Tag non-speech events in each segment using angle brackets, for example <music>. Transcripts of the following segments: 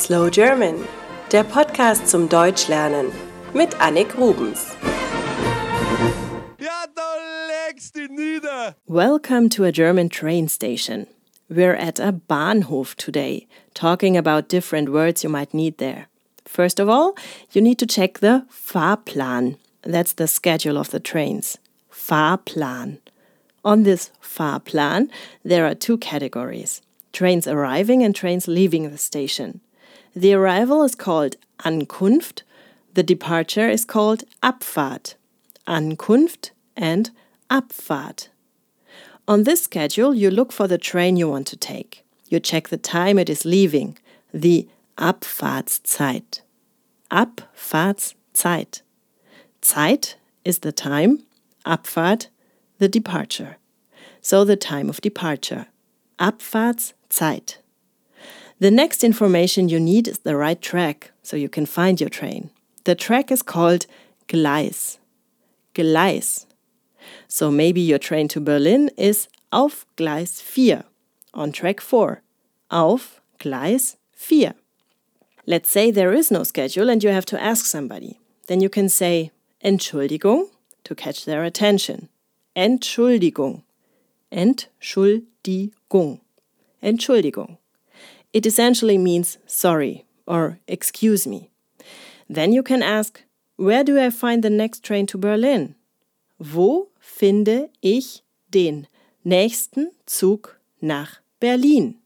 Slow German, der Podcast zum Deutschlernen mit Annik Rubens. Ja, da legst du nieder. Welcome to a German train station. We're at a Bahnhof today, talking about different words you might need there. First of all, you need to check the Fahrplan. That's the schedule of the trains. Fahrplan. On this Fahrplan, there are two categories trains arriving and trains leaving the station. The arrival is called Ankunft, the departure is called Abfahrt. Ankunft and Abfahrt. On this schedule, you look for the train you want to take. You check the time it is leaving, the Abfahrtszeit. Abfahrtszeit. Zeit is the time, Abfahrt, the departure. So the time of departure. Abfahrtszeit. The next information you need is the right track, so you can find your train. The track is called Gleis. Gleis. So maybe your train to Berlin is auf Gleis 4, on track 4. Auf Gleis 4. Let's say there is no schedule and you have to ask somebody. Then you can say Entschuldigung to catch their attention. Entschuldigung. Entschuldigung. Entschuldigung. It essentially means sorry or excuse me. Then you can ask, Where do I find the next train to Berlin? Wo finde ich den nächsten Zug nach Berlin?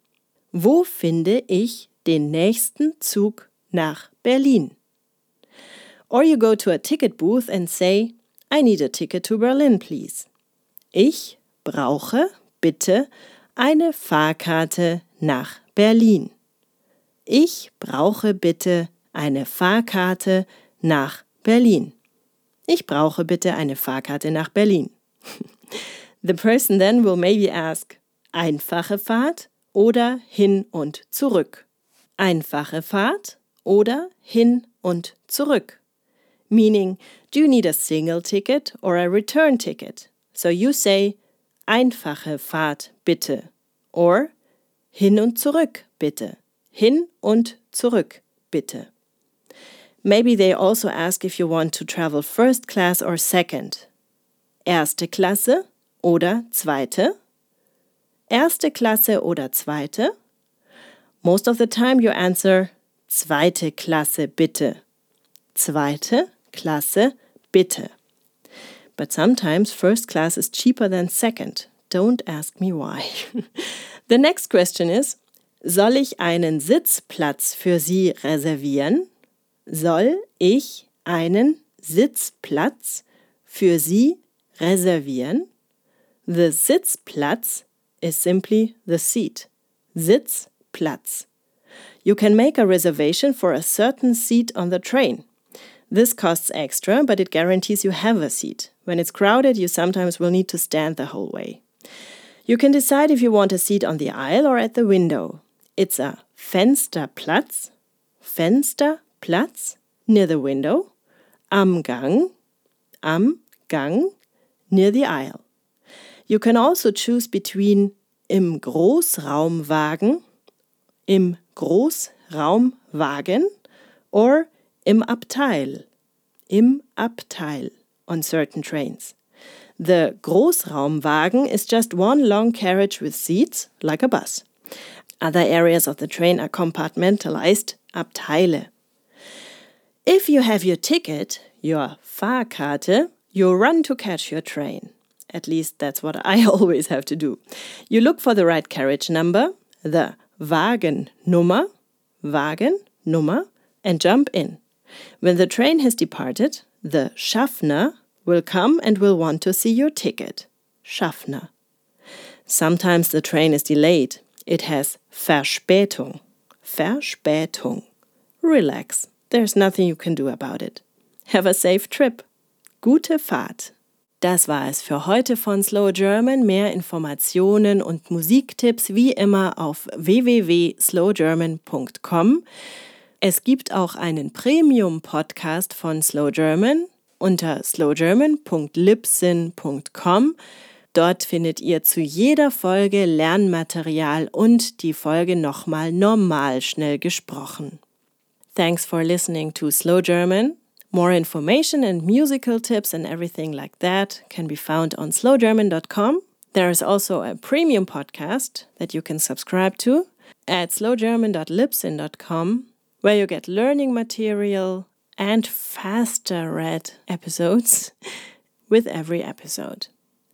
Wo finde ich den nächsten Zug nach Berlin? Or you go to a ticket booth and say, I need a ticket to Berlin, please. Ich brauche bitte eine Fahrkarte nach Berlin. Ich brauche bitte eine Fahrkarte nach Berlin. Ich brauche bitte eine Fahrkarte nach Berlin. <laughs> The person then will maybe ask, einfache Fahrt oder hin und zurück. Einfache Fahrt oder hin und zurück. Meaning, do you need a single ticket or a return ticket? So you say, einfache Fahrt bitte. Or, hin und zurück bitte. Hin und zurück bitte. Maybe they also ask if you want to travel first class or second. Erste Klasse oder zweite? Erste Klasse oder zweite? Most of the time you answer zweite Klasse bitte. Zweite Klasse bitte. But sometimes first class is cheaper than second. Don't ask me why. <laughs> the next question is Soll ich einen Sitzplatz für Sie reservieren? Soll ich einen Sitzplatz für Sie reservieren? The Sitzplatz is simply the seat. Sitzplatz. You can make a reservation for a certain seat on the train. This costs extra, but it guarantees you have a seat. When it's crowded, you sometimes will need to stand the whole way. You can decide if you want a seat on the aisle or at the window. It's a Fensterplatz, Fensterplatz, near the window, am Gang, am Gang, near the aisle. You can also choose between im Großraumwagen, im Großraumwagen, or im Abteil, im Abteil on certain trains. The Großraumwagen is just one long carriage with seats, like a bus. Other areas of the train are compartmentalized, Abteile. If you have your ticket, your Fahrkarte, you run to catch your train. At least that's what I <laughs> always have to do. You look for the right carriage number, the Wagennummer, Wagennummer, and jump in. When the train has departed, the Schaffner will come and will want to see your ticket. Schaffner. Sometimes the train is delayed. It has Verspätung. Verspätung. Relax. There's nothing you can do about it. Have a safe trip. Gute Fahrt. Das war es für heute von Slow German. Mehr Informationen und Musiktipps wie immer auf www.slowgerman.com. Es gibt auch einen Premium-Podcast von Slow German unter slowgerman.libsyn.com. Dort findet ihr zu jeder Folge Lernmaterial und die Folge nochmal normal schnell gesprochen. Thanks for listening to Slow German. More information and musical tips and everything like that can be found on slowgerman.com. There is also a premium podcast that you can subscribe to at slowgerman.libsyn.com, where you get learning material and faster read episodes with every episode.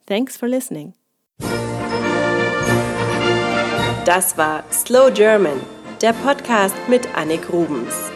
Thanks for listening. Das war Slow German, der Podcast mit Annik Rubens.